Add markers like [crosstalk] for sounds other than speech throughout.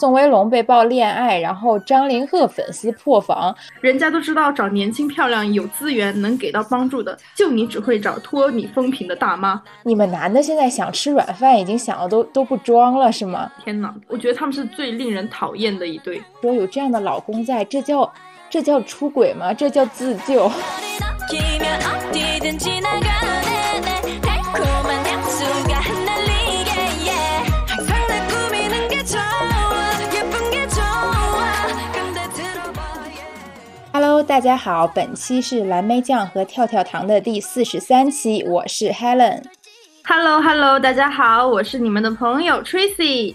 宋威龙被曝恋爱，然后张凌赫粉丝破防，人家都知道找年轻漂亮、有资源能给到帮助的，就你只会找托你风评的大妈。你们男的现在想吃软饭，已经想的都都不装了，是吗？天哪，我觉得他们是最令人讨厌的一对。说有这样的老公在，这叫这叫出轨吗？这叫自救。[laughs] 大家好，本期是蓝莓酱和跳跳糖的第四十三期，我是 Helen。Hello，Hello，大家好，我是你们的朋友 Tracy。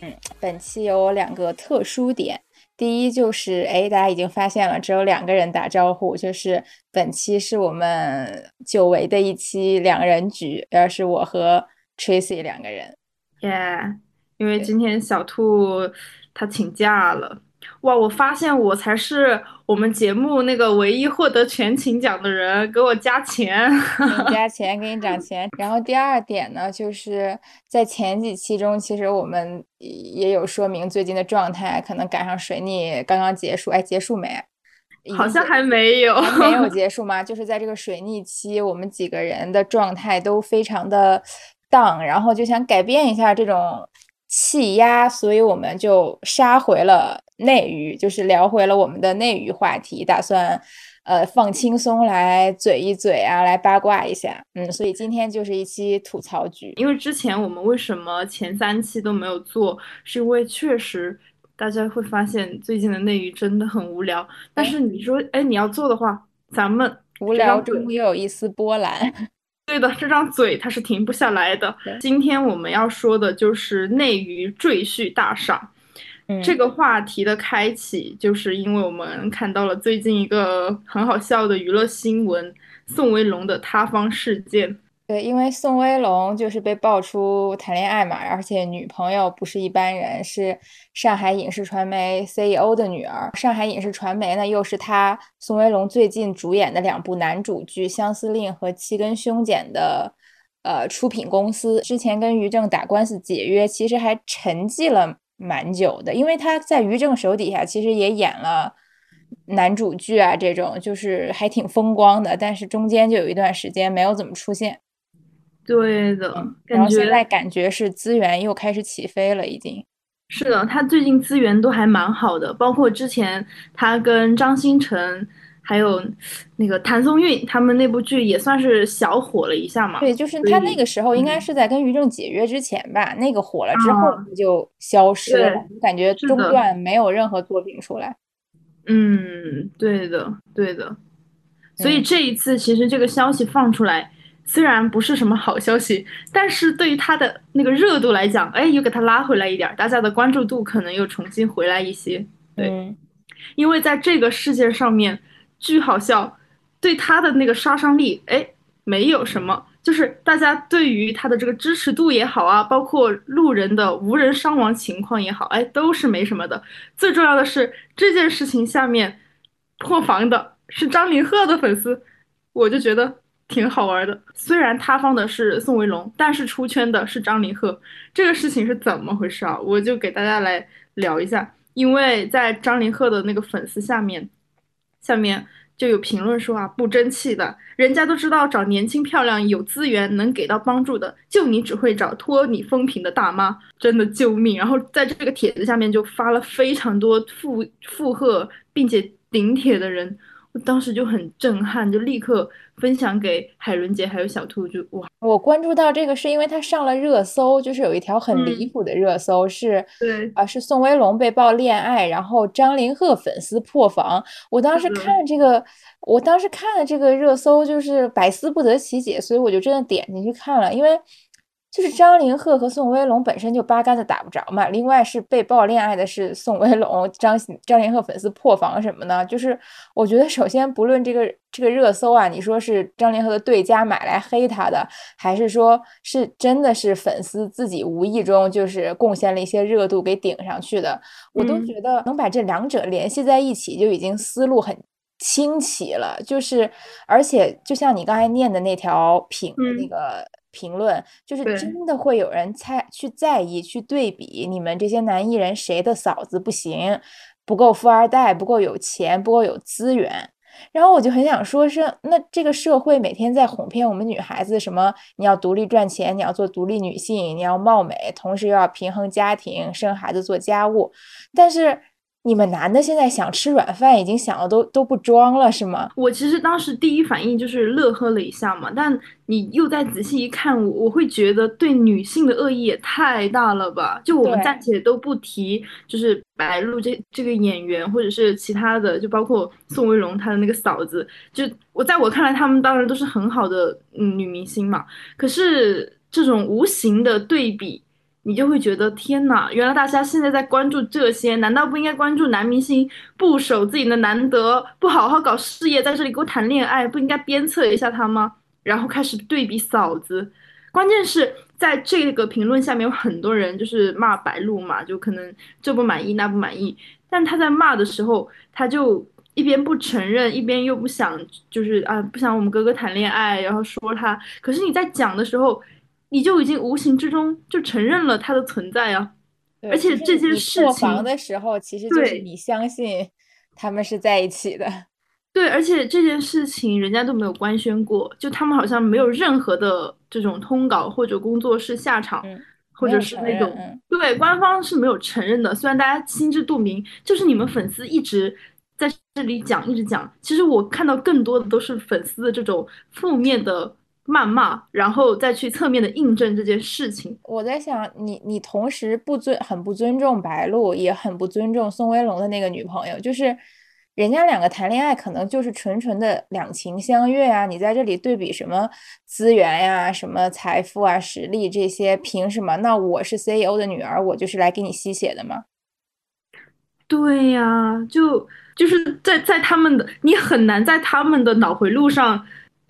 嗯，本期有两个特殊点，第一就是哎，大家已经发现了，只有两个人打招呼，就是本期是我们久违的一期两人局，而是我和 Tracy 两个人。Yeah，因为今天小兔他请假了。哇！我发现我才是我们节目那个唯一获得全勤奖的人，给我加钱，给你 [laughs] 加钱，给你涨钱。然后第二点呢，就是在前几期中，其实我们也有说明最近的状态，可能赶上水逆刚刚结束，哎，结束没？好像还没有，还没有 [laughs] 结束吗？就是在这个水逆期，我们几个人的状态都非常的荡，然后就想改变一下这种。气压，所以我们就杀回了内娱，就是聊回了我们的内娱话题，打算呃放轻松来嘴一嘴啊，来八卦一下。嗯，所以今天就是一期吐槽局。因为之前我们为什么前三期都没有做，是因为确实大家会发现最近的内娱真的很无聊。但是你说，哎，你要做的话，咱们无聊中也有一丝波澜。对的，这张嘴它是停不下来的。今天我们要说的就是内娱赘婿大赏，这个话题的开启，就是因为我们看到了最近一个很好笑的娱乐新闻——宋威龙的塌方事件。对，因为宋威龙就是被爆出谈恋爱嘛，而且女朋友不是一般人，是上海影视传媒 CEO 的女儿。上海影视传媒呢，又是他宋威龙最近主演的两部男主剧《相思令》和《七根凶简》的呃出品公司。之前跟于正打官司解约，其实还沉寂了蛮久的，因为他在于正手底下其实也演了男主剧啊，这种就是还挺风光的。但是中间就有一段时间没有怎么出现。对的，然后现在感觉是资源又开始起飞了，已经是的。他最近资源都还蛮好的，包括之前他跟张新成还有那个谭松韵他们那部剧也算是小火了一下嘛。对，就是他那个时候应该是在跟于正解约之前吧，那个火了之后就消失了，感觉中断没有任何作品出来。嗯，对的，对的。所以这一次其实这个消息放出来。虽然不是什么好消息，但是对于他的那个热度来讲，哎，又给他拉回来一点，大家的关注度可能又重新回来一些。对，因为在这个事件上面，巨好笑，对他的那个杀伤力，哎，没有什么，就是大家对于他的这个支持度也好啊，包括路人的无人伤亡情况也好，哎，都是没什么的。最重要的是这件事情下面破防的是张凌赫的粉丝，我就觉得。挺好玩的，虽然塌方的是宋威龙，但是出圈的是张凌赫，这个事情是怎么回事啊？我就给大家来聊一下，因为在张凌赫的那个粉丝下面，下面就有评论说啊，不争气的，人家都知道找年轻漂亮、有资源能给到帮助的，就你只会找托你风评的大妈，真的救命！然后在这个帖子下面就发了非常多附附和并且顶帖的人。当时就很震撼，就立刻分享给海伦姐还有小兔，就哇！我关注到这个是因为他上了热搜，就是有一条很离谱的热搜，是对啊，是宋威龙被曝恋爱，然后张凌赫粉丝破防。我当时看这个，我当时看了这个热搜，就是百思不得其解，所以我就真的点进去看了，因为。就是张凌赫和宋威龙本身就八竿子打不着嘛，另外是被爆恋爱的是宋威龙，张张凌赫粉丝破防什么呢？就是我觉得首先不论这个这个热搜啊，你说是张凌赫的对家买来黑他的，还是说是真的是粉丝自己无意中就是贡献了一些热度给顶上去的，我都觉得能把这两者联系在一起就已经思路很清奇了。就是而且就像你刚才念的那条评那个。评论，就是真的会有人猜去在意去对比你们这些男艺人谁的嫂子不行，不够富二代，不够有钱，不够有资源。然后我就很想说，是那这个社会每天在哄骗我们女孩子，什么你要独立赚钱，你要做独立女性，你要貌美，同时又要平衡家庭、生孩子、做家务，但是。你们男的现在想吃软饭，已经想的都都不装了，是吗？我其实当时第一反应就是乐呵了一下嘛，但你又再仔细一看，我我会觉得对女性的恶意也太大了吧？就我们暂且都不提，就是白鹿这这个演员，或者是其他的，就包括宋威龙他的那个嫂子，就我在我看来，他们当然都是很好的嗯女明星嘛。可是这种无形的对比。你就会觉得天哪，原来大家现在在关注这些，难道不应该关注男明星不守自己的难得，不好好搞事业，在这里给我谈恋爱，不应该鞭策一下他吗？然后开始对比嫂子，关键是在这个评论下面有很多人就是骂白鹿嘛，就可能这不满意那不满意，但他在骂的时候，他就一边不承认，一边又不想，就是啊不想我们哥哥谈恋爱，然后说他，可是你在讲的时候。你就已经无形之中就承认了他的存在啊，而且这件事情房的时候，其实就是你相信他们是在一起的。[laughs] 对，而且这件事情人家都没有官宣过，就他们好像没有任何的这种通稿或者工作室下场，或者是那种对官方是没有承认的。虽然大家心知肚明，就是你们粉丝一直在这里讲，一直讲。其实我看到更多的都是粉丝的这种负面的。谩骂，然后再去侧面的印证这件事情。我在想，你你同时不尊，很不尊重白鹿，也很不尊重宋威龙的那个女朋友，就是人家两个谈恋爱，可能就是纯纯的两情相悦啊。你在这里对比什么资源呀、什么财富啊、实力这些，凭什么？那我是 CEO 的女儿，我就是来给你吸血的吗？对呀，就就是在在他们的，你很难在他们的脑回路上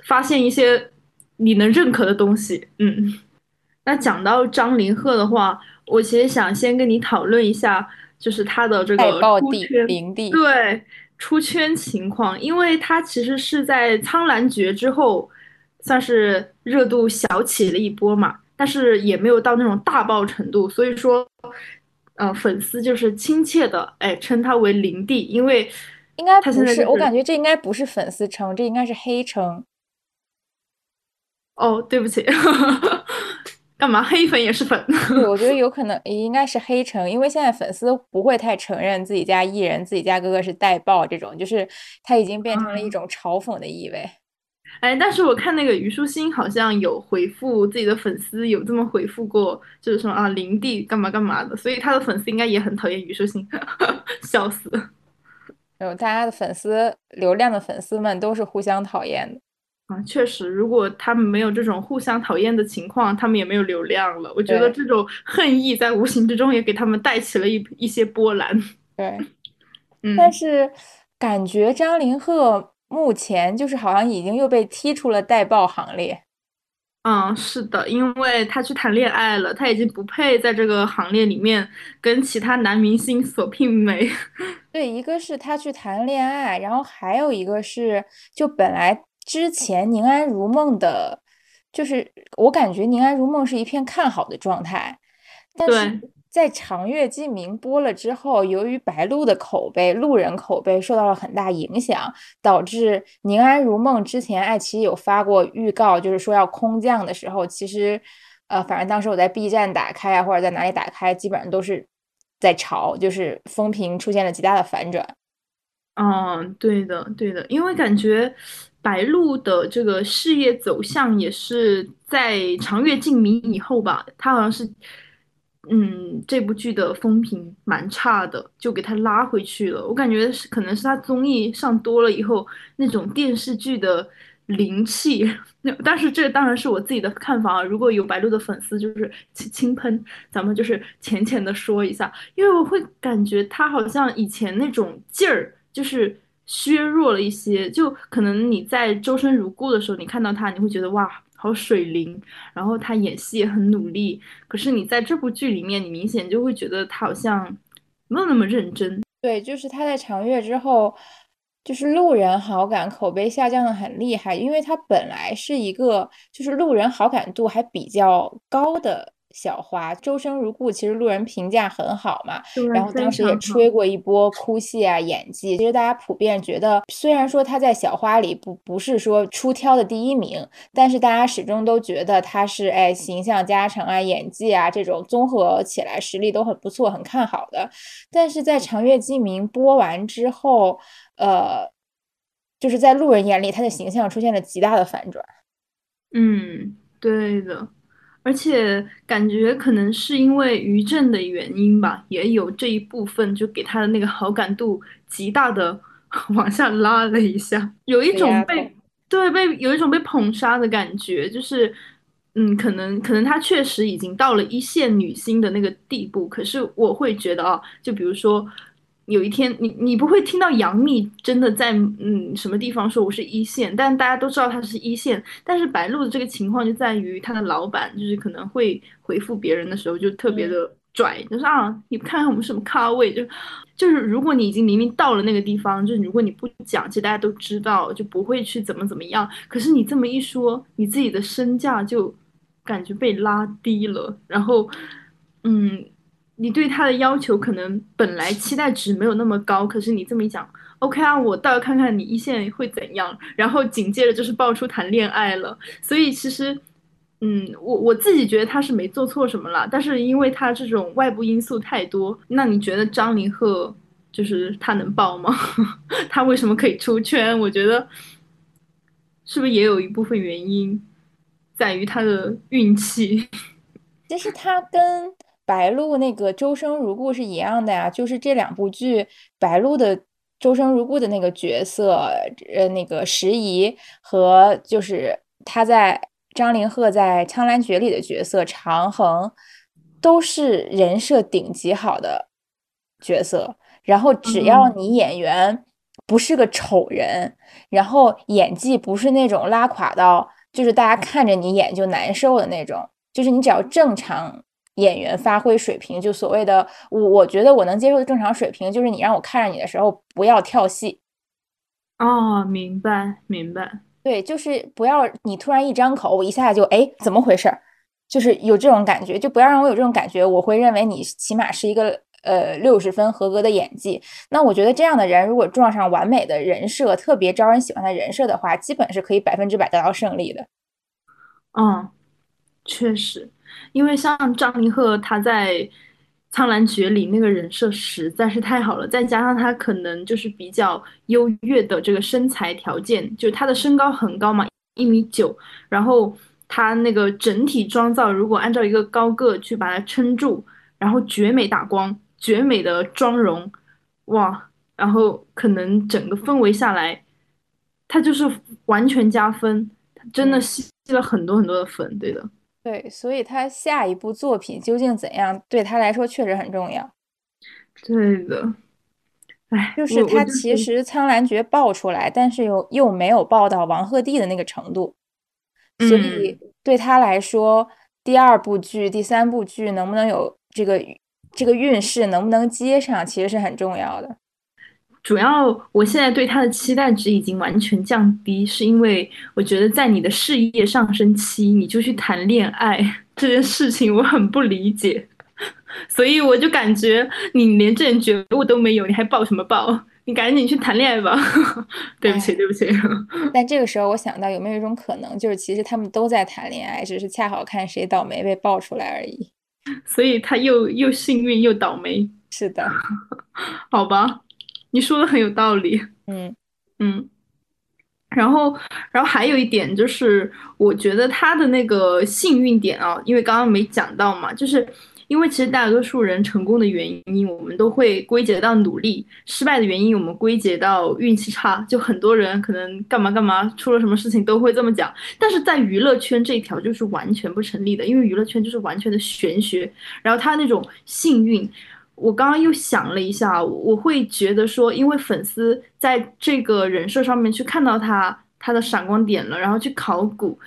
发现一些。你能认可的东西，嗯，那讲到张凌赫的话，我其实想先跟你讨论一下，就是他的这个出圈，对出圈情况，因为他其实是在《苍兰诀》之后，算是热度小起了一波嘛，但是也没有到那种大爆程度，所以说，呃，粉丝就是亲切的哎称他为林帝，因为应该不是，我感觉这应该不是粉丝称，这应该是黑称。哦，对不起，[laughs] 干嘛黑粉也是粉？对，我觉得有可能应该是黑成，因为现在粉丝不会太承认自己家艺人、自己家哥哥是带爆这种，就是他已经变成了一种嘲讽的意味。哎，但是我看那个虞书欣好像有回复自己的粉丝，有这么回复过，就是说啊，林地干嘛干嘛的，所以他的粉丝应该也很讨厌虞书欣，[laughs] 笑死。有大家的粉丝流量的粉丝们都是互相讨厌的。啊，确实，如果他们没有这种互相讨厌的情况，他们也没有流量了。我觉得这种恨意在无形之中也给他们带起了一一些波澜。对，[laughs] 嗯，但是感觉张凌赫目前就是好像已经又被踢出了带爆行列。嗯，是的，因为他去谈恋爱了，他已经不配在这个行列里面跟其他男明星所媲美。[laughs] 对，一个是他去谈恋爱，然后还有一个是就本来。之前《宁安如梦》的，就是我感觉《宁安如梦》是一片看好的状态，但是在《长月烬明》播了之后，由于白鹿的口碑、路人口碑受到了很大影响，导致《宁安如梦》之前爱奇艺有发过预告，就是说要空降的时候，其实，呃，反正当时我在 B 站打开啊，或者在哪里打开，基本上都是在炒，就是风评出现了极大的反转。嗯，对的，对的，因为感觉。白鹿的这个事业走向也是在《长月烬明》以后吧，他好像是，嗯，这部剧的风评蛮差的，就给他拉回去了。我感觉是可能是他综艺上多了以后，那种电视剧的灵气。但是这当然是我自己的看法啊。如果有白鹿的粉丝，就是轻轻喷，咱们就是浅浅的说一下，因为我会感觉他好像以前那种劲儿，就是。削弱了一些，就可能你在《周生如故》的时候，你看到他，你会觉得哇，好水灵，然后他演戏也很努力。可是你在这部剧里面，你明显就会觉得他好像没有那么认真。对，就是他在长月之后，就是路人好感口碑下降的很厉害，因为他本来是一个就是路人好感度还比较高的。小花周生如故，其实路人评价很好嘛，然后当时也吹过一波哭戏啊演技。其实大家普遍觉得，虽然说他在小花里不不是说出挑的第一名，但是大家始终都觉得他是哎形象加成啊演技啊这种综合起来实力都很不错，很看好的。但是在长月烬明播完之后，呃，就是在路人眼里，他的形象出现了极大的反转。嗯，对的。而且感觉可能是因为于正的原因吧，也有这一部分，就给他的那个好感度极大的 [laughs] 往下拉了一下，有一种被对被有一种被捧杀的感觉，就是嗯，可能可能他确实已经到了一线女星的那个地步，可是我会觉得啊，就比如说。有一天，你你不会听到杨幂真的在嗯什么地方说我是一线，但大家都知道她是一线。但是白鹿的这个情况就在于她的老板就是可能会回复别人的时候就特别的拽，就是啊，你看看我们什么咖位，就就是如果你已经明明到了那个地方，就是如果你不讲，其实大家都知道就不会去怎么怎么样。可是你这么一说，你自己的身价就感觉被拉低了，然后嗯。你对他的要求可能本来期待值没有那么高，可是你这么一讲，OK 啊，我倒要看看你一线会怎样。然后紧接着就是爆出谈恋爱了，所以其实，嗯，我我自己觉得他是没做错什么了，但是因为他这种外部因素太多，那你觉得张凌赫就是他能爆吗？[laughs] 他为什么可以出圈？我觉得是不是也有一部分原因在于他的运气？[laughs] 其实他跟。白鹿那个周生如故是一样的呀，就是这两部剧，白鹿的周生如故的那个角色，呃，那个石仪和就是他在张凌赫在《苍兰诀》里的角色长恒，都是人设顶级好的角色。然后只要你演员不是个丑人，然后演技不是那种拉垮到就是大家看着你演就难受的那种，就是你只要正常。演员发挥水平，就所谓的我，我觉得我能接受的正常水平，就是你让我看着你的时候不要跳戏。哦，明白明白。对，就是不要你突然一张口，我一下就哎怎么回事儿，就是有这种感觉，就不要让我有这种感觉，我会认为你起码是一个呃六十分合格的演技。那我觉得这样的人如果撞上完美的人设，特别招人喜欢的人设的话，基本是可以百分之百得到胜利的。嗯，确实。因为像张凌赫，他在《苍兰诀》里那个人设实在是太好了，再加上他可能就是比较优越的这个身材条件，就是他的身高很高嘛，一米九，然后他那个整体妆造，如果按照一个高个去把它撑住，然后绝美打光，绝美的妆容，哇，然后可能整个氛围下来，他就是完全加分，他真的吸了很多很多的粉，对的。对，所以他下一部作品究竟怎样，对他来说确实很重要。对的，哎，就是他其实《苍兰诀》爆出来，但是又又没有爆到王鹤棣的那个程度，所以对他来说，第二部剧、第三部剧能不能有这个这个运势，能不能接上，其实是很重要的。主要我现在对他的期待值已经完全降低，是因为我觉得在你的事业上升期你就去谈恋爱这件事情我很不理解，[laughs] 所以我就感觉你连这点觉悟都没有，你还抱什么抱？你赶紧去谈恋爱吧！[laughs] 对不起，对不起。[laughs] 但这个时候我想到有没有一种可能，就是其实他们都在谈恋爱，只是恰好看谁倒霉被爆出来而已。所以他又又幸运又倒霉。是的，好吧。你说的很有道理，嗯 [laughs] 嗯，然后然后还有一点就是，我觉得他的那个幸运点啊，因为刚刚没讲到嘛，就是因为其实大多数人成功的原因，我们都会归结到努力；失败的原因，我们归结到运气差。就很多人可能干嘛干嘛出了什么事情都会这么讲，但是在娱乐圈这一条就是完全不成立的，因为娱乐圈就是完全的玄学。然后他那种幸运。我刚刚又想了一下，我会觉得说，因为粉丝在这个人设上面去看到他他的闪光点了，然后去考古，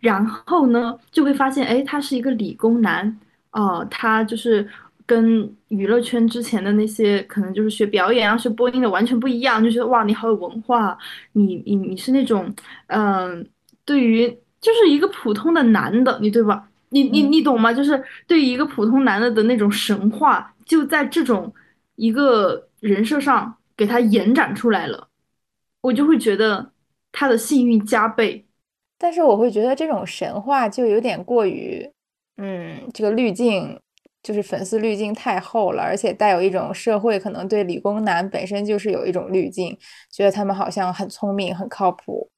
然后呢就会发现，哎，他是一个理工男，哦，他就是跟娱乐圈之前的那些可能就是学表演啊、学播音的完全不一样，就觉得哇，你好有文化，你你你是那种，嗯、对于就是一个普通的男的，你对吧？你你嗯。你懂吗？就是对于一个普通男的的那种神话，就在这种一个人设上给他延展出来了，我就会觉得他的幸运加倍。但是我会觉得这种神话就有点过于，嗯，这个滤镜就是粉丝滤镜太厚了，而且带有一种社会可能对理工男本身就是有一种滤镜，觉得他们好像很聪明、很靠谱。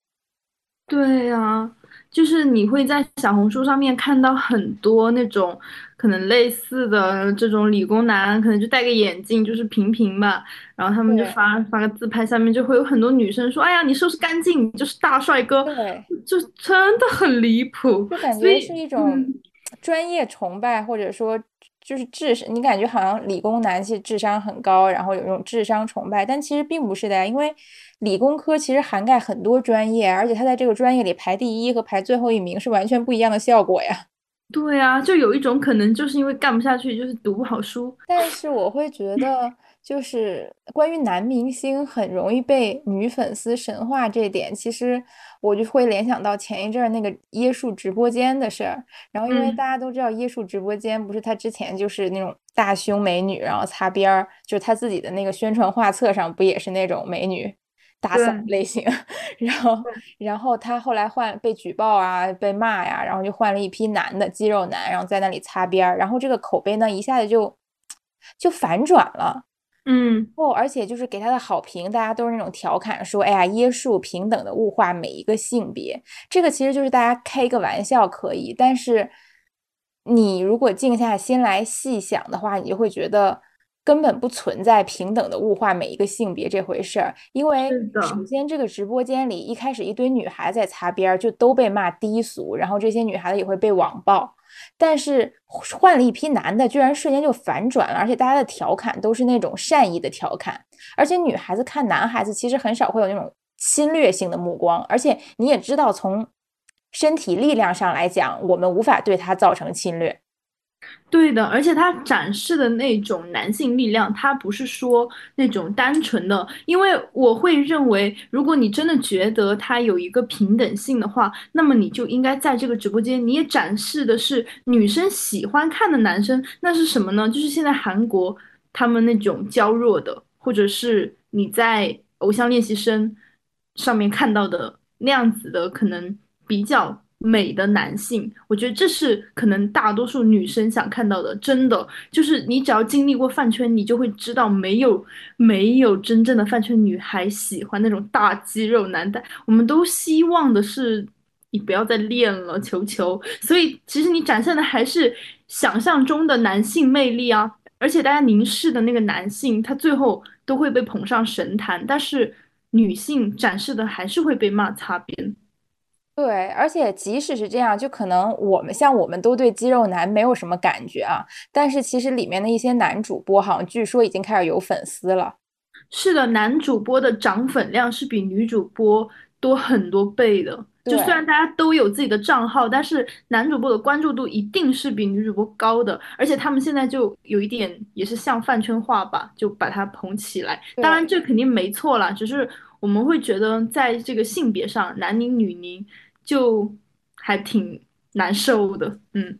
对呀，就是你会在小红书上面看到很多那种可能类似的这种理工男，可能就戴个眼镜，就是平平吧，然后他们就发发个自拍，下面就会有很多女生说：“哎呀，你收拾干净，你就是大帅哥。”对，就真的很离谱。就感觉是，一种嗯，专业崇拜，或者说就是智商，你感觉好像理工男其实智商很高，然后有一种智商崇拜，但其实并不是的呀，因为理工科其实涵盖很多专业，而且他在这个专业里排第一和排最后一名是完全不一样的效果呀。对啊，就有一种可能就是因为干不下去，就是读不好书。但是我会觉得，就是关于男明星很容易被女粉丝神化这点，其实我就会联想到前一阵儿那个椰树直播间的事儿。然后因为大嗯，家都知道椰树直播间不是他之前就是那种大胸美女，然后擦边儿，就是他自己的那个宣传画册上不也是那种美女大嫂对，类型，然后然后他后来换被举报啊，被骂呀，然后就换了一批男的肌肉男，然后在那里擦边儿，然后这个口碑呢一下子就就反转了。嗯，哦，而且就是给他的好评，大家都是那种调侃说，哎呀，椰树平等的物化每一个性别，这个其实就是大家开一个玩笑可以，但是你如果静下心来细想的话，你就会觉得根本不存在平等的物化每一个性别这回事儿，因为。首先这个直播间里一开始一堆女孩在擦边儿，就都被骂低俗，然后这些女孩子也会被网暴。但是换了一批男的，居然瞬间就反转了，而且大家的调侃都是那种善意的调侃，而且女孩子看男孩子其实很少会有那种侵略性的目光，而且你也知道，从身体力量上来讲，我们无法对他造成侵略。对的，而且他展示的那种男性力量，他不是说那种单纯的，因为我会认为，如果你真的觉得他有一个平等性的话，那么你就应该在这个直播间，你也展示的是女生喜欢看的男生，那是什么呢？就是现在韩国他们那种娇弱的，或者是你在偶像练习生上面看到的那样子的，可能比较美的男性，我觉得这是可能大多数女生想看到的。真的，就是你只要经历过饭圈，你就会知道，没有没有真正的饭圈女孩喜欢那种大肌肉男的。我们都希望的是你不要再练了，求求。所以其实你展现的还是想象中的男性魅力啊。而且大家凝视的那个男性，他最后都会被捧上神坛，但是女性展示的还是会被骂擦边。对，而且即使是这样，就可能我们像我们都对肌肉男没有什么感觉啊，但是其实里面的一些男主播好像据说已经开始有粉丝了。是的，男主播的涨粉量是比女主播多很多倍的。就虽然大家都有自己的账号，但是男主播的关注度一定是比女主播高的。而且他们现在就有一点也是像饭圈化吧，就把它捧起来。当然。这肯定没错啦，只是我们会觉得在这个性别上，男宁女宁就还挺难受的。嗯。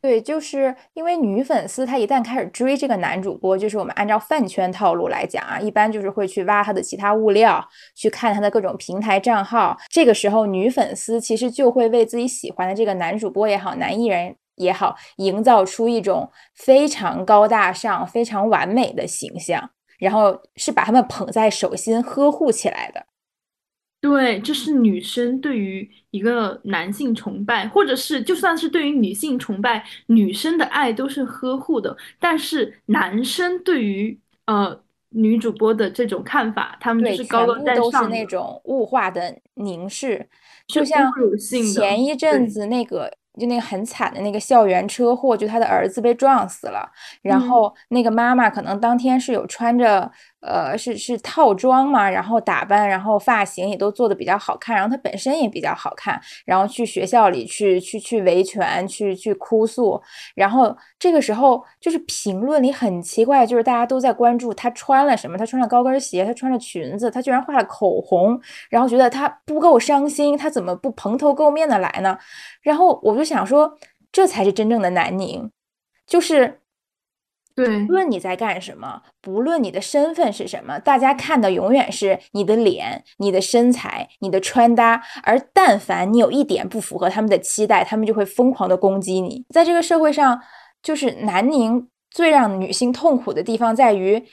对，就是因为女粉丝她一旦开始追这个男主播，就是我们按照饭圈套路来讲啊，一般就是会去挖他的其他物料，去看他的各种平台账号。这个时候，女粉丝其实就会为自己喜欢的这个男主播也好，男艺人也好，营造出一种非常高大上、非常完美的形象，然后是把他们捧在手心呵护起来的。对，这是女生对于一个男性崇拜，或者是就算是对于女性崇拜，女生的爱都是呵护的。但是男生对于呃女主播的这种看法，他们是高高全部都是那的，种物化的凝视，是就像。前一阵对，子那个就那个很惨的那个校园车祸，就他的儿子被撞死了，然后那个妈妈可能当天是有穿着。呃，是是套装嘛，然后打扮，然后发型也都做的比较好看，然后她本身也比较好看，然后去学校里去去去维权，去去哭诉，然后这个时候就是评论里很奇怪，就是大家都在关注她穿了什么，她穿了高跟鞋，她穿了裙子，她居然画了口红，然后觉得她不够伤心，她怎么不蓬头垢面的来呢？然后我就想说，这才是真正的南宁，就是。对，不论你在干什么，不论你的身份是什么，大家看的永远是你的脸、你的身材、你的穿搭。而但凡你有一点不符合他们的期待，他们就会疯狂的攻击你。在这个社会上，就是南宁最让女性痛苦的地方在于，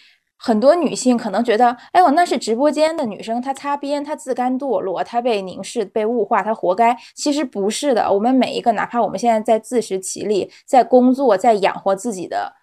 很多女性可能觉得，哎呦，那是直播间的女生，她擦边，她自甘堕落，她被凝视、被物化，她活该。其实不是的，我们每一个，哪怕我们现在在自食其力，在工作，在养活自己的。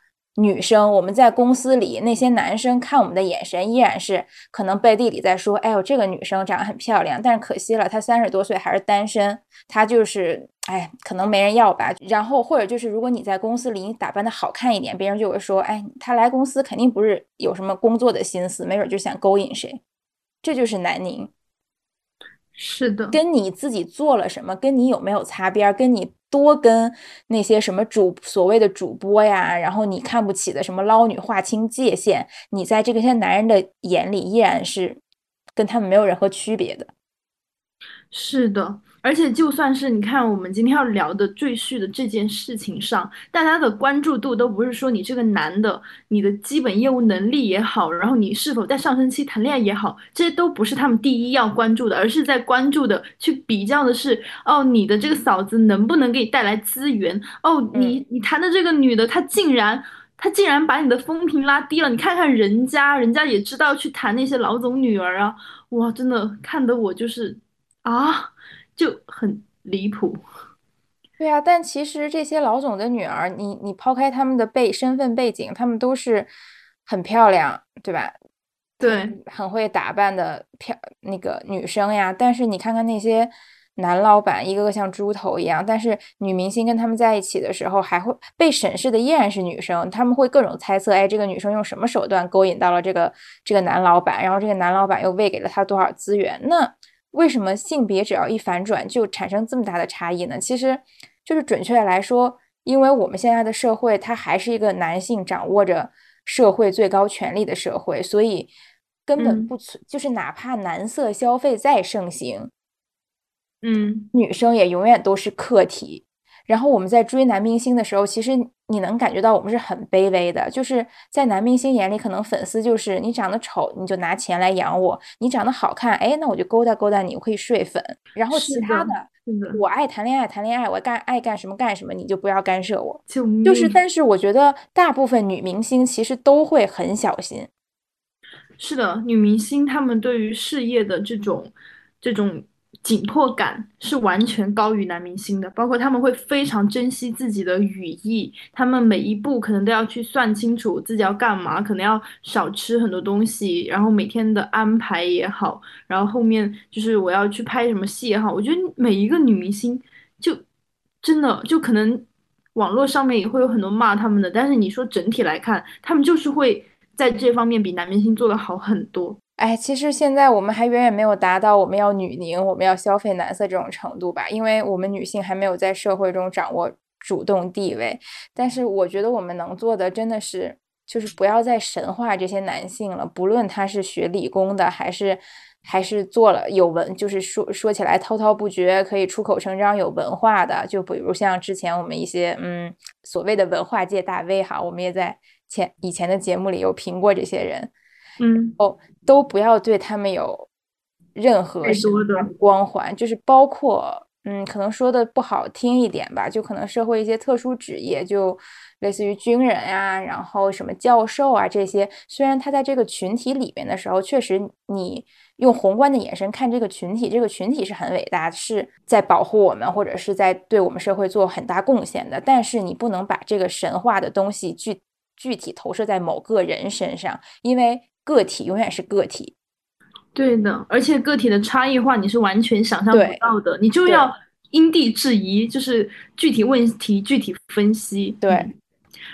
女生，我们在公司里，那些男生看我们的眼神依然是可能背地里在说：“哎呦，这个女生长得很漂亮，但是可惜了，她三十多岁还是单身，她就是哎，可能没人要吧。”然后或者就是，如果你在公司里你打扮的好看一点，别人就会说：“哎，他来公司肯定不是有什么工作的心思，没准就想勾引谁。”这就是南宁。是的，跟你自己做了什么，跟你有没有擦边，跟你多跟那些什么主所谓的主播呀，然后你看不起的什么捞女划清界限，你在这个些男人的眼里依然是跟他们没有任何区别的。是的。而且，就算是你看我们今天要聊的赘婿的这件事情上，大家的关注度都不是说你这个男的，你的基本业务能力也好，然后你是否在上升期谈恋爱也好，这些都不是他们第一要关注的，而是在关注的去比较的是，哦，你的这个嫂子能不能给你带来资源？哦，你你谈的这个女的，她竟然她竟然把你的风评拉低了，你看看人家，人家也知道去谈那些老总女儿啊，哇，真的看得我就是啊。就很离谱，对啊，但其实这些老总的女儿，你你抛开他们的背身份背景，他们都是很漂亮，对吧？对，很会打扮的漂那个女生呀。但是你看看那些男老板，一个个像猪头一样。但是女明星跟他们在一起的时候，还会被审视的依然是女生，他们会各种猜测，哎，这个女生用什么手段勾引到了这个这个男老板，然后这个男老板又喂给了她多少资源？那。为什么性别只要一反转就产生这么大的差异呢？其实，就是准确的来说，因为我们现在的社会它还是一个男性掌握着社会最高权力的社会，所以根本不存，就是哪怕男色消费再盛行，嗯，女生也永远都是客体。然后我们在追男明星的时候，其实你能感觉到我们是很卑微的，就是在男明星眼里，可能粉丝就是你长得丑，你就拿钱来养我；你长得好看，哎，那我就勾搭勾搭你，我可以睡粉。然后其他的，我爱谈恋爱谈恋爱，我干爱干什么干什么，你就不要干涉我。就是，但是我觉得大部分女明星其实都会很小心。是的，女明星她们对于事业的这种这种。紧迫感是完全高于男明星的，包括他们会非常珍惜自己的羽翼，他们每一步可能都要去算清楚自己要干嘛，可能要少吃很多东西，然后每天的安排也好，然后后面就是我要去拍什么戏也好，我觉得每一个女明星就真的就可能网络上面也会有很多骂他们的，但是你说整体来看，他们就是会在这方面比男明星做的好很多。哎，其实现在我们还远远没有达到我们要女凝、我们要消费男色这种程度吧，因为我们女性还没有在社会中掌握主动地位。但是我觉得我们能做的真的是，就是不要再神化这些男性了。不论他是学理工的，还是还是做了有文，就是说说起来滔滔不绝，可以出口成章有文化的，就比如像之前我们一些嗯所谓的文化界大 V 哈，我们也在前以前的节目里有评过这些人。嗯哦，都不要对他们有任何光环，就是包括嗯，可能说的不好听一点吧，就可能社会一些特殊职业，就类似于军人啊，然后什么教授啊这些，虽然他在这个群体里面的时候，确实你用宏观的眼神看这个群体，这个群体是很伟大，是在保护我们或者是在对我们社会做很大贡献的，但是你不能把这个神话的东西具具体投射在某个人身上，因为。个体永远是个体，对的，而且个体的差异化你是完全想象不到的，你就要因地制宜，就是具体问题具体分析。对，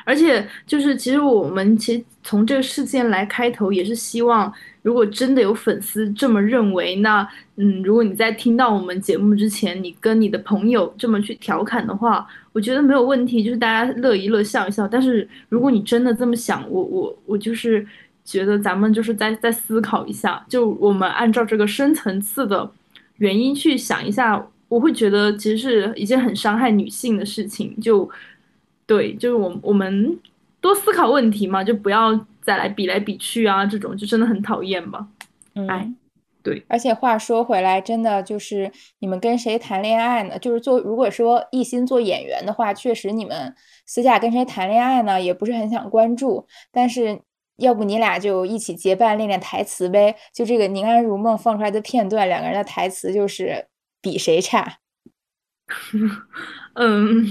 而且就是其实我们其实从这个事件来开头，也是希望。如果真的有粉丝这么认为，那嗯，如果你在听到我们节目之前，你跟你的朋友这么去调侃的话，我觉得没有问题，就是大家乐一乐，笑一笑。但是如果你真的这么想，我我我就是觉得咱们就是在在思考一下，就我们按照这个深层次的原因去想一下，我会觉得其实是一件很伤害女性的事情。就对，就是我我们多思考问题嘛，就不要。再来比来比去啊，这种就真的很讨厌吧？哎，对。而且话说回来，真的就是你们跟谁谈恋爱呢？就是做如果说一心做演员的话，确实你们私下跟谁谈恋爱呢，也不是很想关注。但是要不你俩就一起结伴练练台词呗？就这个《宁安如梦》放出来的片段，两个人的台词就是比谁差。[laughs] 嗯。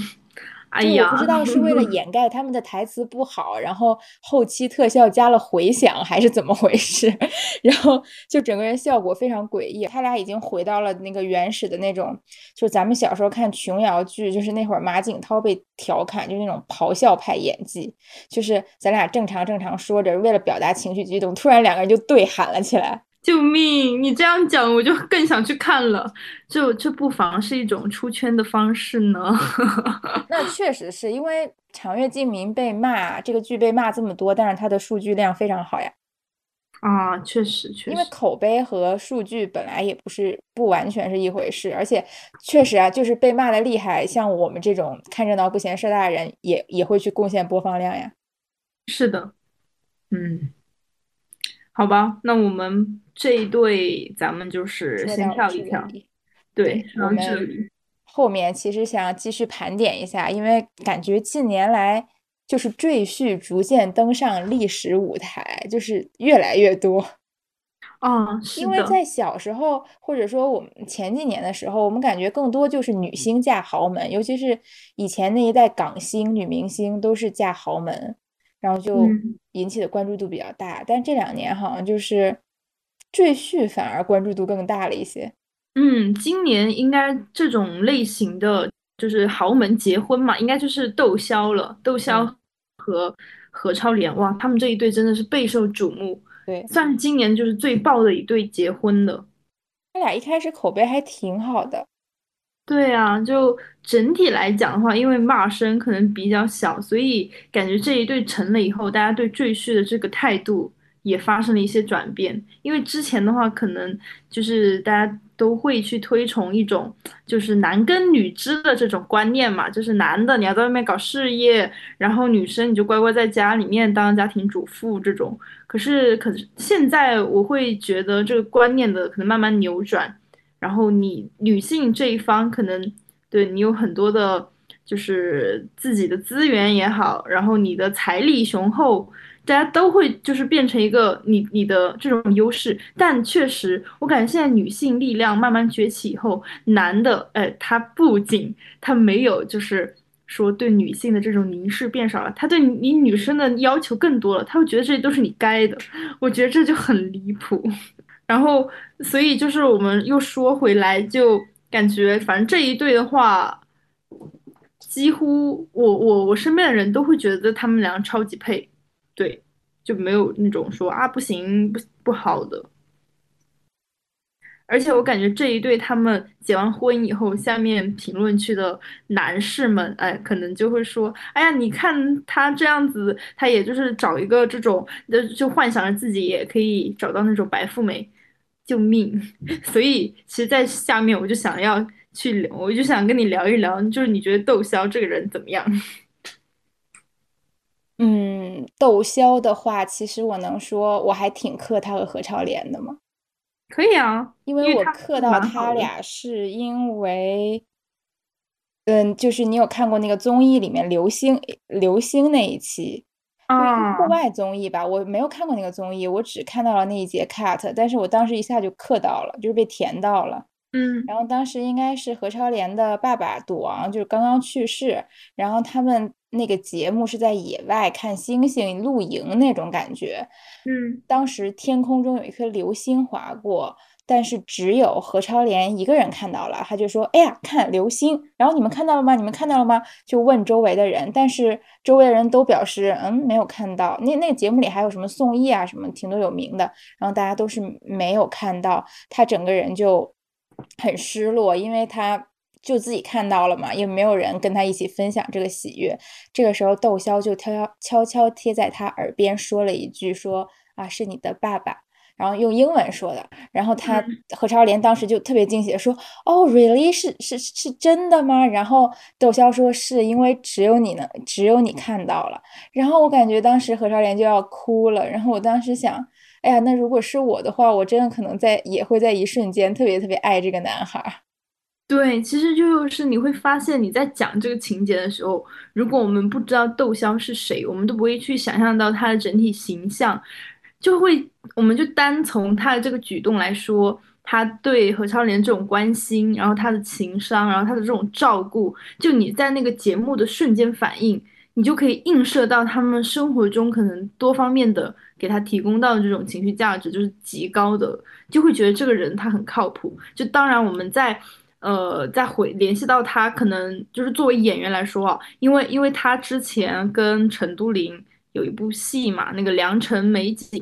就我不知道是为了 [laughs] 掩盖他们的台词不好，然后后期特效加了回响，还是怎么回事？[laughs] 然后就整个人效果非常诡异。他俩已经回到了那个原始的那种，就咱们小时候看琼瑶剧，就是那会儿马景涛被调侃，就那种咆哮派演技，就是咱俩正常正常说着，为了表达情绪激动，突然两个人就对喊了起来。救命！你这样讲，我就更想去看了。就这不妨是一种出圈的方式呢。那确实是因为《长月烬明》被骂，这个剧被骂这么多，但是它的数据量非常好呀。啊，确实确实。因为口碑和数据本来也不是不完全是一回事，而且确实啊，就是被骂的厉害，像我们这种看热闹不嫌事大的人，也也会去贡献播放量呀。是的，嗯。好吧，那我们这一对，咱们就是先跳一跳。对，到这里后面其实想继续盘点一下，因为感觉近年来就是赘婿逐渐登上历史舞台，就是越来越多。[laughs] 啊，因为在小时候，或者说我们前几年的时候，我们感觉更多就是女星嫁豪门，尤其是以前那一代港星女明星都是嫁豪门。然后就引起的关注度比较大，但这两年好像就是赘婿反而关注度更大了一些。嗯，今年应该这种类型的就是豪门结婚嘛，应该就是窦骁了。窦骁和何超莲，哇，他们这一对真的是备受瞩目。对，算是今年就是最爆的一对结婚的。他俩一开始口碑还挺好的。对啊，就整体来讲的话，因为骂声可能比较小，所以感觉这一对成了以后，大家对赘婿的这个态度也发生了一些转变。因为之前的话，可能就是大家都会去推崇一种就是男耕女织的这种观念嘛，就是男的你要在外面搞事业，然后女生你就乖乖在家里面当家庭主妇这种。可是，可是现在我会觉得这个观念的可能慢慢扭转。然后你女性这一方可能对你有很多的，就是自己的资源也好，然后你的财力雄厚，大家都会就是变成一个你你的这种优势。但确实，我感觉现在女性力量慢慢崛起以后，男的哎，他不仅他没有就是说对女性的这种凝视变少了，他对你女生的要求更多了，他会觉得这些都是你该的。我觉得这就很离谱。然后，所以就是我们又说回来，就感觉反正这一对的话，几乎我我我身边的人都会觉得他们俩超级配，对，就没有那种说啊不行不不好的。而且我感觉这一对他们结完婚以后，下面评论区的男士们，哎，可能就会说，哎呀，你看他这样子，他也就是找一个这种，就幻想着自己也可以找到那种白富美。救命！[laughs] 所以其实，在下面我就想要去，我就想跟你聊一聊，就是你觉得窦骁这个人怎么样？[laughs] 嗯，窦骁的话，其实我能说，我还挺克他和何超莲的吗？可以啊，因为我克到他俩，是因为，嗯，就是你有看过那个综艺里面流星流星那一期。啊，户外综艺吧，我没有看过那个综艺，我只看到了那一节 cut，但是我当时一下就磕到了，就是被甜到了。嗯，然后当时应该是何超莲的爸爸赌王就是刚刚去世，然后他们那个节目是在野外看星星露营那种感觉。嗯，当时天空中有一颗流星划过，但是只有何超莲一个人看到了，他就说：“哎呀，看流星！”然后你们看到了吗？你们看到了吗？就问周围的人，但是周围的人都表示：“嗯，没有看到。”那那个节目里还有什么宋轶啊，什么挺多有名的，然后大家都是没有看到，他整个人就很失落，因为他就自己看到了嘛，也没有人跟他一起分享这个喜悦。这个时候，窦骁就悄悄悄贴在他耳边说了一句：“说啊，是你的爸爸。”然后用英文说的，然后他何超莲当时就特别惊喜说：“哦，really 是是是真的吗？”然后窦骁说：“是因为只有你能，只有你看到了。”然后我感觉当时何超莲就要哭了。然后我当时想：“哎呀，那如果是我的话，我真的可能在也会在一瞬间特别特别爱这个男孩。”对，其实就是你会发现你在讲这个情节的时候，如果我们不知道窦骁是谁，我们都不会去想象到他的整体形象。就会，我们就单从他的这个举动来说，他对何超莲这种关心，然后他的情商，然后他的这种照顾，就你在那个节目的瞬间反应，你就可以映射到他们生活中可能多方面的给他提供到的这种情绪价值就是极高的，就会觉得这个人他很靠谱。就当然我们在，呃，再回联系到他，可能就是作为演员来说啊，因为因为他之前跟陈都灵。有一部戏嘛，那个《良辰美景》，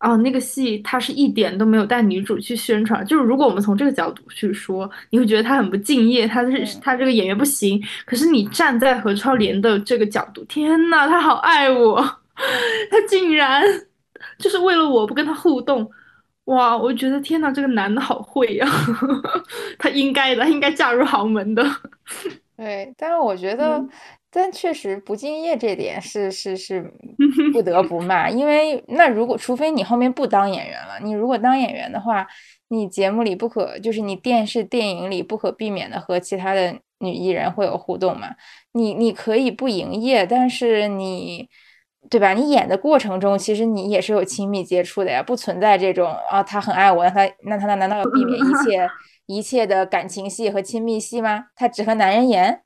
哦，那个戏他是一点都没有带女主去宣传。就是如果我们从这个角度去说，你会觉得他很不敬业，他是他这个演员不行。可是你站在何超莲的这个角度，天呐，他好爱我，他竟然就是为了我不跟他互动，哇，我觉得天呐，这个男的好会呀，[laughs] 他应该的，他应该嫁入豪门的。[laughs] 对，但是我觉得。但确实不敬业这点是是是 [laughs] 不得不骂，因为那如果除非你后面不当演员了，你如果当演员的话，你节目里不可就是你电视电影里不可避免的和其他的女艺人会有互动嘛？你你可以不营业，但是你对吧？你演的过程中其实你也是有亲密接触的呀，不存在这种啊他很爱我，那他那他那难道要避免一切 [laughs] 一切的感情戏和亲密戏吗？他只和男人演？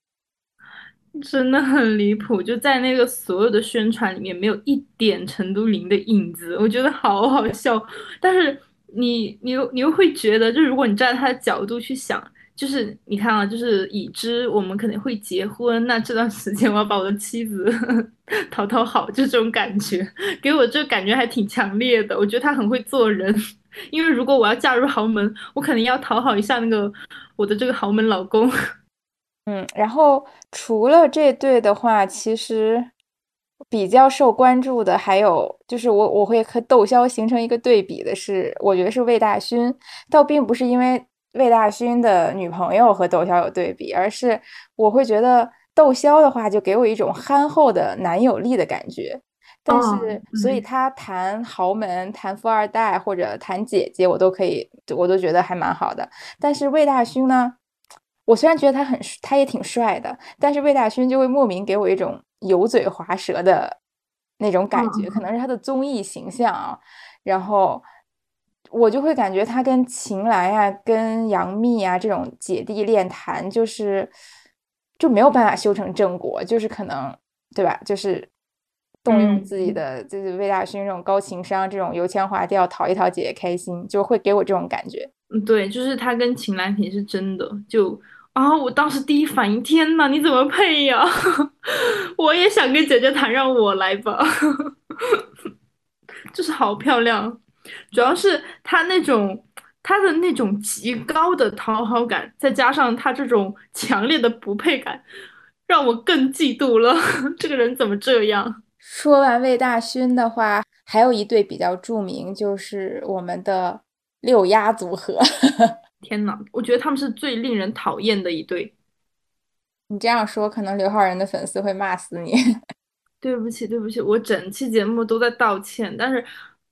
真的很离谱，就在那个所有的宣传里面，没有一点陈都灵的影子，我觉得好好笑。但是你你又你又会觉得，就如果你站在他的角度去想，就是你看啊，就是已知我们可能会结婚，那这段时间我要把我的妻子 [laughs] 讨讨好，就这种感觉，给我这感觉还挺强烈的。我觉得他很会做人，因为如果我要嫁入豪门，我肯定要讨好一下那个我的这个豪门老公。嗯，然后除了这对的话，其实比较受关注的还有就是我我会和窦骁形成一个对比的是，我觉得是魏大勋，倒并不是因为魏大勋的女朋友和窦骁有对比，而是我会觉得窦骁的话就给我一种憨厚的男友力的感觉，但是所以他谈豪门、谈富二代或者谈姐姐，我都可以，我都觉得还蛮好的，但是魏大勋呢？我虽然觉得他很，他也挺帅的，但是魏大勋就会莫名给我一种油嘴滑舌的那种感觉，可能是他的综艺形象啊。然后我就会感觉他跟秦岚呀、跟杨幂啊这种姐弟恋谈，就是就没有办法修成正果，就是可能对吧？就是动用自己的，就是魏大勋这种高情商、这种油腔滑调讨一讨姐姐开心，就会给我这种感觉。嗯，对，就是他跟秦岚肯定是真的，就。啊！我当时第一反应，天呐，你怎么配呀？[laughs] 我也想跟姐姐谈，让我来吧。[laughs] 就是好漂亮，主要是她那种她的那种极高的讨好感，再加上她这种强烈的不配感，让我更嫉妒了。[laughs] 这个人怎么这样？说完魏大勋的话，还有一对比较著名，就是我们的六丫组合。天呐，我觉得他们是最令人讨厌的一对。你这样说，可能刘昊然的粉丝会骂死你。[laughs] 对不起，对不起，我整期节目都在道歉。但是，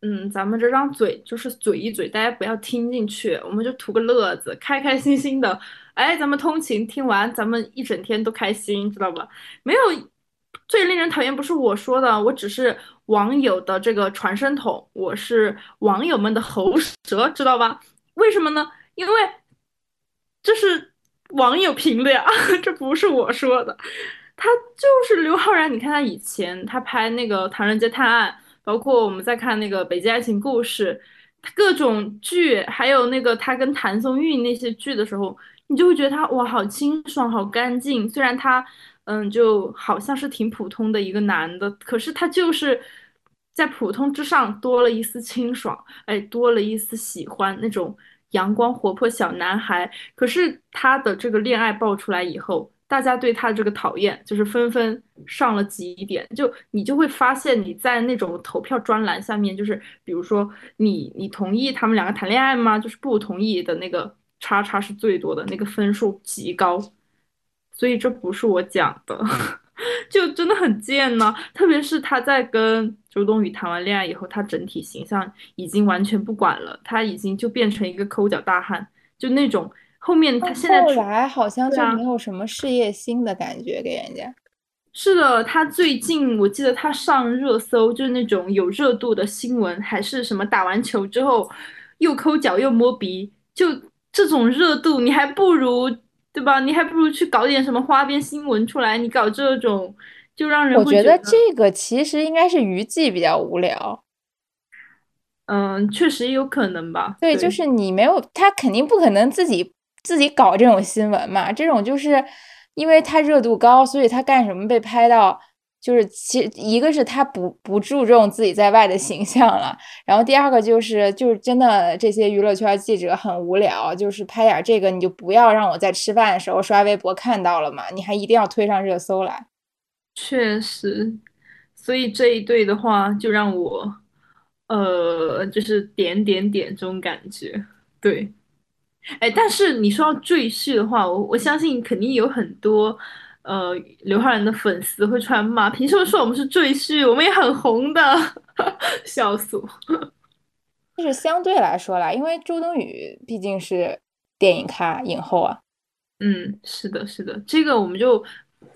嗯，咱们这张嘴就是嘴一嘴，大家不要听进去，我们就图个乐子，开开心心的。哎，咱们通勤听完，咱们一整天都开心，知道吧？没有最令人讨厌，不是我说的，我只是网友的这个传声筒，我是网友们的喉舌，知道吧？为什么呢？因为这是网友评的呀，[laughs] 这不是我说的。他就是刘昊然，你看他以前他拍那个《唐人街探案》，包括我们在看那个《北京爱情故事》，各种剧，还有那个他跟谭松韵那些剧的时候，你就会觉得他哇，好清爽，好干净。虽然他嗯，就好像是挺普通的一个男的，可是他就是在普通之上多了一丝清爽，哎，多了一丝喜欢那种阳光活泼小男孩。可是他的这个恋爱爆出来以后。大家对他的这个讨厌，就是纷纷上了极点。就你就会发现，你在那种投票专栏下面，就是比如说你你同意他们两个谈恋爱吗？就是不同意的那个叉叉是最多的，那个分数极高。所以这不是我讲的，[laughs] 就真的很贱呢。特别是他在跟周冬雨谈完恋爱以后，她整体形象已经完全不管了，她已经就变成一个抠脚大汉，就那种。后面她现在后来好像就没有什么事业心的感觉给人家。是的，他最近我记得他上热搜，就是那种有热度的新闻，还是什么打完球之后又抠脚又摸鼻，就这种热度，你还不如对吧？你还不如去搞点什么花边新闻出来。你搞这种就让人我觉得这个其实应该是娱记比较无聊。嗯，确实有可能吧。对，就是你没有他肯定不可能自己。自己搞这种新闻嘛，这种就是因为他热度高，所以他干什么被拍到，就是其一个是他不不注重自己在外的形象了，然后第二个就是就是真的这些娱乐圈记者很无聊，就是拍点这个你就不要让我在吃饭的时候刷微博看到了嘛，你还一定要推上热搜来。确实，所以这一对的话就让我呃就是点点点这种感觉，对。哎，但是你说到赘婿的话，我我相信肯定有很多，呃，刘昊然的粉丝会出来骂，凭什么说我们是赘婿？我们也很红的，[laughs] 笑死我。就是相对来说啦，因为周冬雨毕竟是电影咖影后啊。嗯，是的，是的，这个我们就，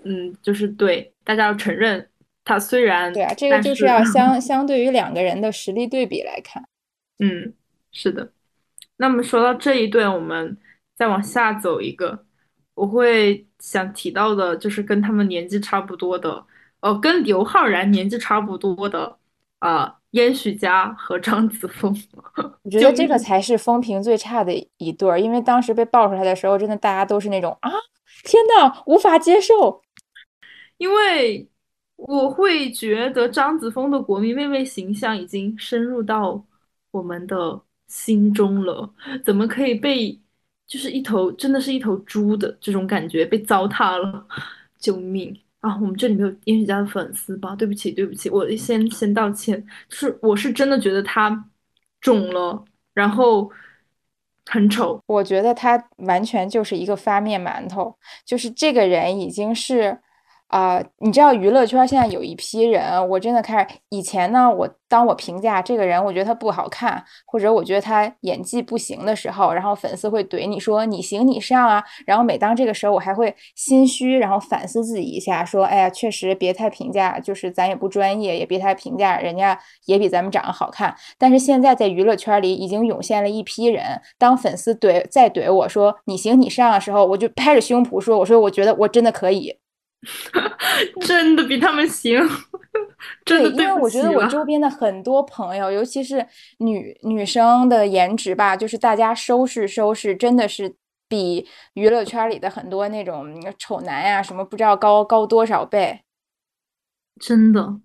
嗯，就是对大家要承认，他虽然对啊，这个就是要相相对于两个人的实力对比来看。嗯，是的。那么说到这一对，我们再往下走一个，我会想提到的，就是跟他们年纪差不多的，哦，跟刘昊然年纪差不多的，啊，燕许佳和张子枫。[laughs] 我觉得这个才是风评最差的一对儿，因为当时被爆出来的时候，真的大家都是那种啊，天呐，无法接受。因为我会觉得张子枫的国民妹妹形象已经深入到我们的。心中了，怎么可以被就是一头真的是一头猪的这种感觉被糟蹋了？救命啊！我们这里没有燕雪家的粉丝吧？对不起，对不起，我先先道歉。就是我是真的觉得他肿了，然后很丑。我觉得他完全就是一个发面馒头，就是这个人已经是。啊，你知道娱乐圈现在有一批人，我真的开始以前呢，我当我评价这个人，我觉得他不好看，或者我觉得他演技不行的时候，然后粉丝会怼你说你行你上啊，然后每当这个时候，我还会心虚，然后反思自己一下，说哎呀，确实别太评价，就是咱也不专业，也别太评价人家也比咱们长得好看。但是现在在娱乐圈里已经涌现了一批人，当粉丝怼再怼我说你行你上的时候，我就拍着胸脯说，我说我觉得我真的可以。[laughs] 真的比他们行，[laughs] 真的因为我觉得我周边的很多朋友，尤其是女女生的颜值吧，就是大家收拾收拾，真的是比娱乐圈里的很多那种丑男呀什么不知道高高多少倍。真的，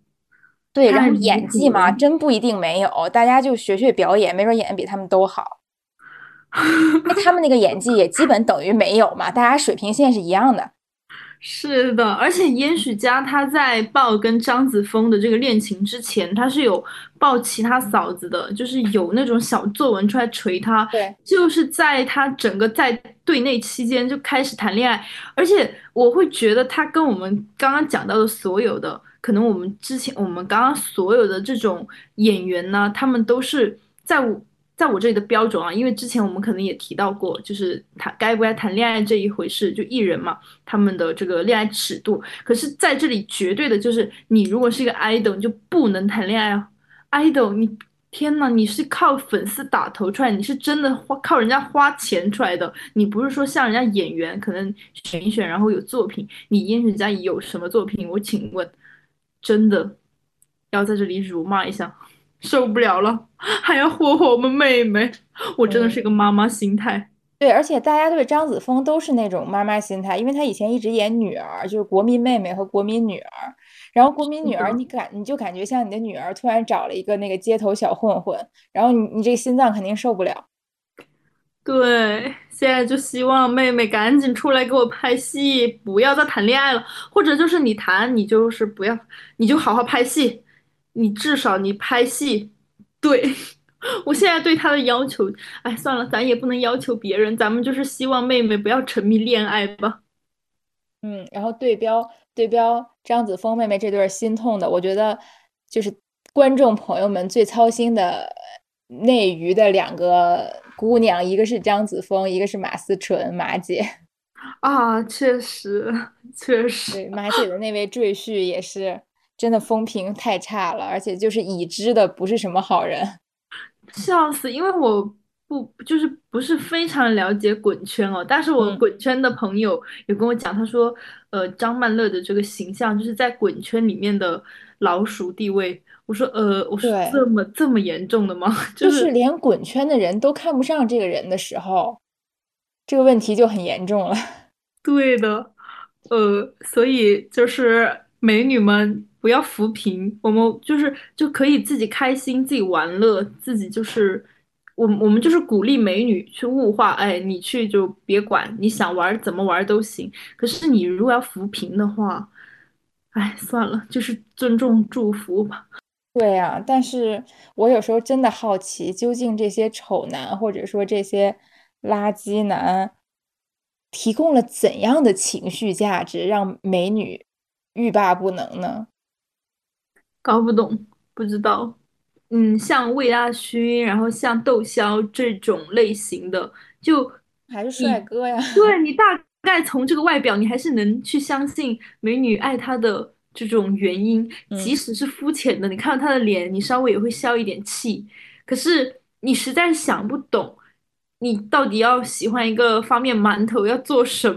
对，然后演技嘛，真不一定没有，大家就学学表演，没准演的比他们都好。[laughs] 那他们那个演技也基本等于没有嘛，大家水平线是一样的。是的，而且燕许佳她在爆跟张子枫的这个恋情之前，他是有爆其他嫂子的，就是有那种小作文出来锤他。对，就是在他整个在队内期间就开始谈恋爱，而且我会觉得他跟我们刚刚讲到的所有的，可能我们之前我们刚刚所有的这种演员呢，他们都是在我。在我这里的标准啊，因为之前我们可能也提到过，就是谈该不该谈恋爱这一回事，就艺人嘛，他们的这个恋爱尺度。可是在这里绝对的就是，你如果是一个 idol，你就不能谈恋爱啊！idol，你天呐，你是靠粉丝打头出来，你是真的花靠人家花钱出来的，你不是说像人家演员可能选一选然后有作品，你演人家有什么作品？我请问，真的要在这里辱骂一下？受不了了，还要霍霍我们妹妹，我真的是嗯，个妈妈心态。对，而且大家对张子枫都是那种妈妈心态，因为她以前一直演女儿，就是国民妹妹和国民女儿。然后国民女儿，你感你就感觉像你的女儿突然找了一个那个街头小混混，然后你你这个心脏肯定受不了。对，现在就希望妹妹赶紧出来给我拍戏，不要再谈恋爱了，或者就是你谈，你就是不要，你就好好拍戏，你至少你拍戏。对，[laughs] 我现在对他的要求，哎，算了，咱也不能要求别人，咱们就是希望妹妹不要沉迷恋爱吧。嗯，然后对标对标张子枫妹妹这对儿心痛的，我觉得就是观众朋友们最操心的内娱的两个姑娘，一个是张子枫，一个是马思纯马姐。啊，确实，确实。对，马姐的那位赘婿也是真的风评太差了，而且就是已知的不是什么好人。[laughs] 笑死！因为我不就是不是非常了解滚圈哦，但是我嗯，滚圈的朋友有跟我讲，他说，呃，张曼乐的这个形象就是在滚圈里面的老鼠地位。我说，呃，我说，这么这么严重的吗？[laughs] 就就是是连滚圈的人都看不上这个人的时候，这个问题就很严重了。[laughs] 对的，呃，所以就是美女们不要扶贫，我们就是就可以自己开心，自己玩乐，自己就是我我们就是鼓励美女去物化，哎，你去就别管，你想玩怎么玩都行。可是你如果要扶贫的话，哎，算了，就是尊重祝福吧。对呀，但是我有时候真的好奇，究竟这些丑男或者说这些垃圾男，提供了怎样的情绪价值，让美女欲罢不能呢？搞不懂，不知道。嗯，像魏大勋，然后像窦骁这种类型的，就还是帅你，哥呀？对你大概从这个外表，你还是能去相信美女爱他的这种原因，即嗯，使是肤浅的，你看到他的脸，你稍微也会消一点气。可是你实在想不懂，你到底要喜欢一个发面馒头要做什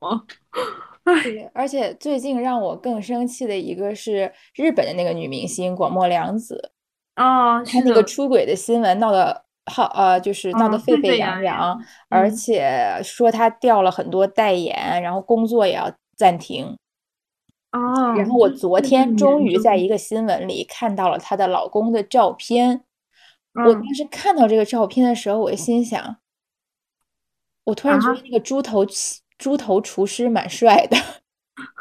么？对，而且最近让我更生气的一个是日本的那个女明星广末凉子，啊，她那个的，出轨的新闻闹得好，呃，就是闹得嗯，沸沸扬扬而嗯，且说她掉了很多代言，然后工作也要暂停。然哦，后我昨天终于在？一个新闻里看到了她的老公的照片。我当嗯时看到这个照片的时候，我心想，我突然觉得啊。那个猪头妻猪头厨师蛮帅的。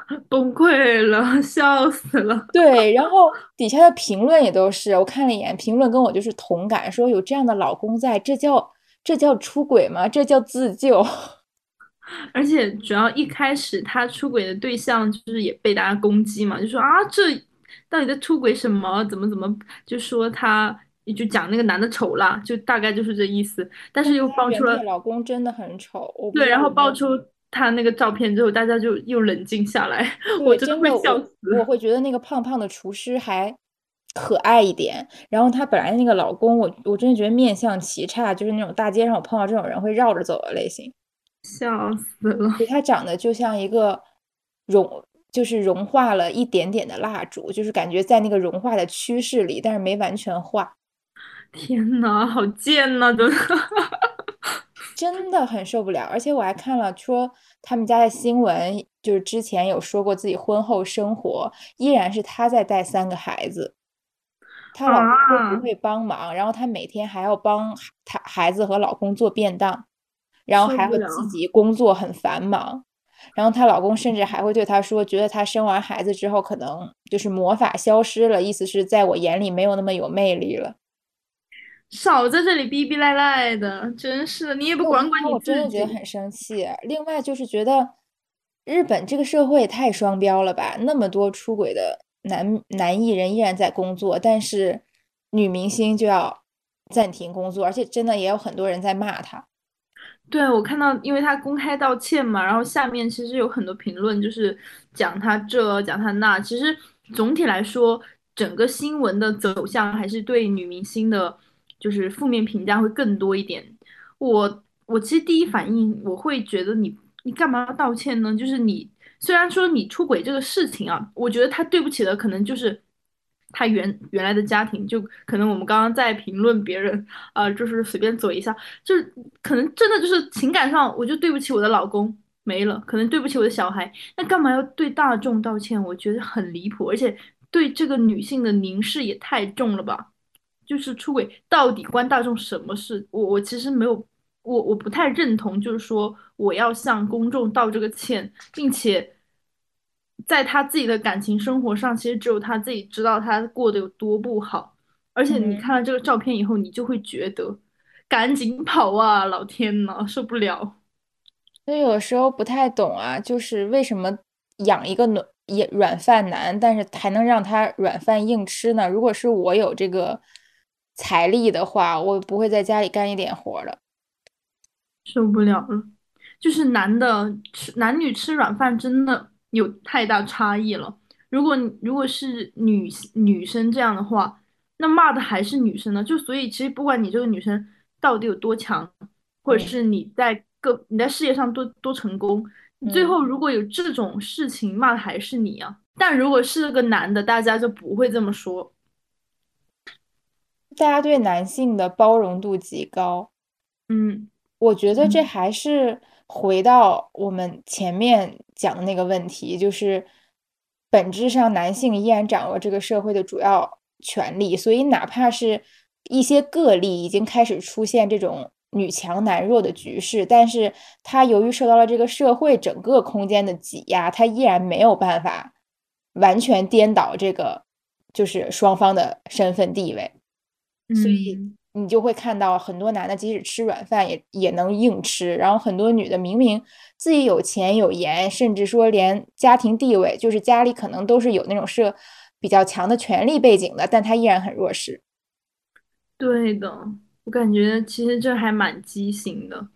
[laughs] 崩溃了，笑死了 [laughs] 对，然后底下的评论也都是，我看了一眼，评论跟我就是同感，说有这样的老公在，这叫这叫出轨吗？这叫自救。[laughs] 而且主要一开始他出轨的对象就是也被大家攻击嘛，就说啊这到底在出轨什么？怎么怎么就说他就讲那个男的丑啦，就大概就是这意思。但是又爆出了老公真的很丑，对，然。后爆出他那个照片之后，大家就又冷静下来，我，真的，会笑我我。会觉得那个胖胖的厨师还可爱一点，然后她本来那个老公，我我真的觉得面相奇差，就是那种大街上我碰到这种人会绕着走的类型。笑死了！对，他长得就像一个融，就是融化了一点点的蜡烛，就是感觉在那个融化的趋势里，但是没完全化，天呐，好贱呐、真的。真的很受不了。而且我还看了说他们家的新闻，就是之前有说过自己婚后生活依然是她在带三个孩子，她老公都不啊，会帮忙，然后她每天还要帮她孩子和老公做便当，然后还要自。己工作很繁忙。然后她老公甚至还会对她说，觉得她生完孩子之后可能就是魔法消失了，意思是在我眼里没有那么有魅力了。少在这里逼逼赖赖的，真是的，你也不管管你我真的觉得自己。很生气。另外就是觉得日本这个社会也太双标了吧，那么多出轨的男男艺人依然在工作，但是女明星就要暂停工作，而且真的也有很多人在骂他。对，我看到，因为他公开道歉嘛，然后下面其实有很多评论，就是讲他这，讲他那。其实总体来说，整个新闻的走向还是对女明星的，就是负面评价会更多一点。我我其实第一反应我会觉得你你干嘛要道歉呢？就是你虽然说你出轨这个事情啊，我觉得他对不起的可能就是他原原来的家庭，就可能我们刚刚在评论别人啊、就是随便嘴一下，就是可能真的就是情感上，我就对不起我的老公没了，可能对不起我的小孩，那干嘛要对大众道歉？我觉得很离谱，而且对这个女性的凝视也太重了吧。就是出轨到底关大众什么事？我我其实没有，我我不太认同，就是说我要向公众道这个歉，并且在他自己的感情生活上，其实只有他自己知道他过得有多不好。而且你嗯。看了这个照片以后，你就会觉得赶紧跑啊！老天呐，受不了。所以有时候不太懂啊，就是为什么养一个软也软饭男，但是还能让他软饭硬吃呢？如果是我有这个财力的话，我不会在家里干一点活儿的。受不了了，就是男的吃男女吃软饭真的有太大差异了。如果如果是女女生这样的话，那骂的还是女生呢。就所以其实不管你这个女生到底有多强，或者嗯是你在各你在事业上多多成功，你最嗯，后如果有这种事情，骂的还是你啊。但如果是个男的，大家就不会这么说。大家对男性的包容度极高。嗯我觉得这嗯还是回到我们前面讲的那个问题，就是本质上男性依然掌握这个社会的主要权利，所以哪怕是一些个例已经开始出现这种女强男弱的局势，但是他由于受到了这个社会整个空间的挤压，他依然没有办法完全颠倒这个就是双方的身份地位。所以嗯。你就会看到很多男的即使吃软饭也也能硬吃，然后很多女的明明自己有钱有颜，甚至说连家庭地位，就是家里可能都是有那种是比较强的权力背景的，但她依然很弱势。对的，我感觉其实这还蛮畸形的。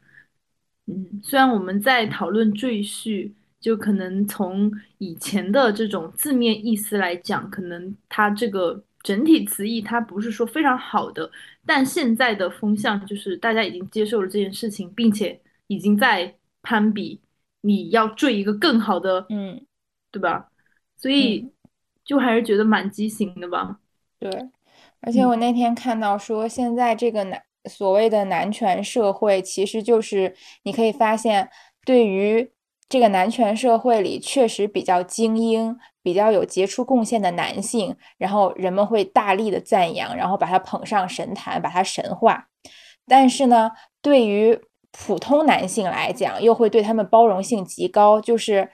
嗯，虽然我们在讨论赘婿，就可能从以前的这种字面意思来讲，可能他这个整体词义它不是说非常好的，但现在的风向就是大家已经接受了这件事情，并且已经在攀比，你要追一个更好的，嗯对吧？所以嗯，就还是觉得蛮畸形的吧。对。而且我嗯那天看到说，现在这个男所谓的男权社会，其实就是你可以发现，对于这个男权社会里确实比较精英、比较有杰出贡献的男性，然后人们会大力的赞扬，然后把他捧上神坛，把他神化。但是呢，对于普通男性来讲，又会对他们包容性极高，就是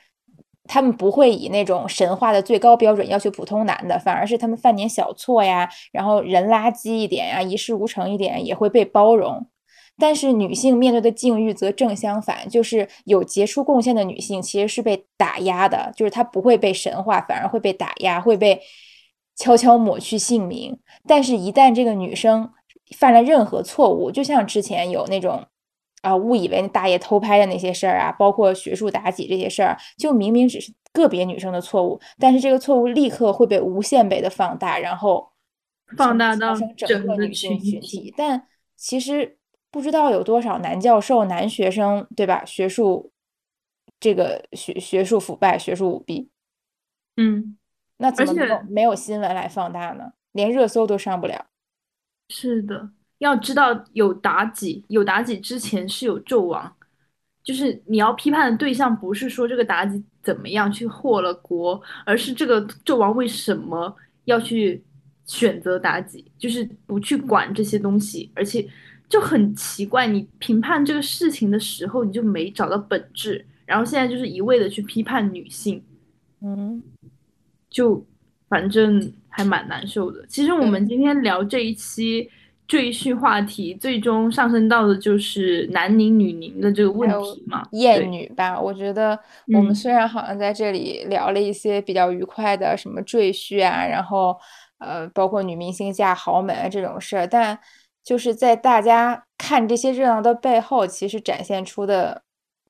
他们不会以那种神话的最高标准要求普通男的，反而是他们犯点小错呀，然后人垃圾一点呀，一事无成一点，也会被包容。但是女性面对的境遇则正相反，就是有杰出贡献的女性其实是被打压的，就是她不会被神化，反而会被打压，会被悄悄抹去姓名。但是，一旦这个女生犯了任何错误，就像之前有那种啊误以为那大爷偷拍的那些事儿啊，包括学术妲己这些事儿，就明明只是个别女生的错误，但是这个错误立刻会被无限倍的放大，然后放大到整个女性。群体。但其实不知道有多少男教授、男学生，对吧？学术这个学学术腐败、学术舞弊，嗯，那怎么没有新闻来放大呢？连热搜都上不了。是的，要知道有妲己，有妲己之前是有纣王，就是你要批判的对象不是说这个妲己怎么样去祸了国，而是这个纣王为什么要去选择妲己，就是不去管这些东西，而且就很奇怪，你评判这个事情的时候，你就没找到本质，然后现在就是一味的去批判女性。嗯，就反正还蛮难受的。其实我们，今天聊这一期赘婿话题，最终上升到的就是男宁女宁的这个问题嘛。厌，女吧，我觉得我们嗯虽然好像在这里聊了一些比较愉快的什么赘婿啊，然后呃，包括女明星嫁豪门啊这种事儿，但就是在大家看这些热闹的背后，其实展现出的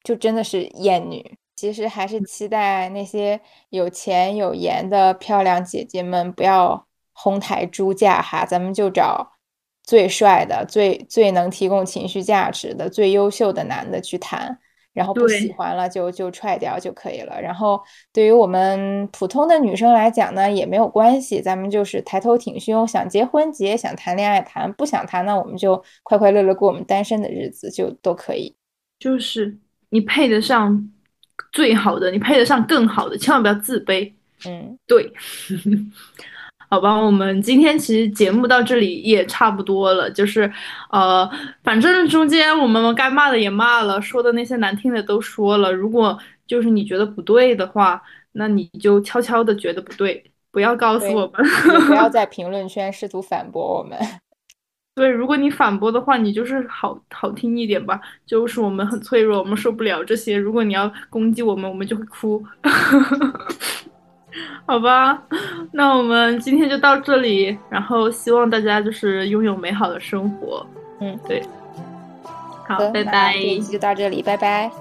就真的是艳女。其实还是期待那些有钱有颜的漂亮姐姐们不要哄抬猪价哈，咱们就找最帅的、最最能提供情绪价值的、最优秀的男的去谈。然后不喜欢了就就踹掉就可以了。然后对于我们普通的女生来讲呢，也没有关系，咱们就是抬头挺胸，想结婚结，想谈恋爱谈，不想谈那，我们就快快乐乐过我们单身的日子，就都可以。就是你配得上最好的，你配得上更好的，千万不要自卑。嗯，对。好吧，我们今天其实节目到这里也差不多了，就是，呃，反正中间我们该骂的也骂了，说的那些难听的都说了。如果就是你觉得不对的话，那你就悄悄的觉得不对，不要告诉我们，不要 [laughs] 在评论圈试图反驳我们。对，如果你反驳的话，你就是好好听一点吧，就是我们很脆弱，我们受不了这些。如果你要攻击我们，我们就会哭。[laughs] [laughs] 好吧，那我们今天就到这里，然后希望大家就是拥有美好的生活。嗯，对，好，拜拜，这期就到这里，拜拜。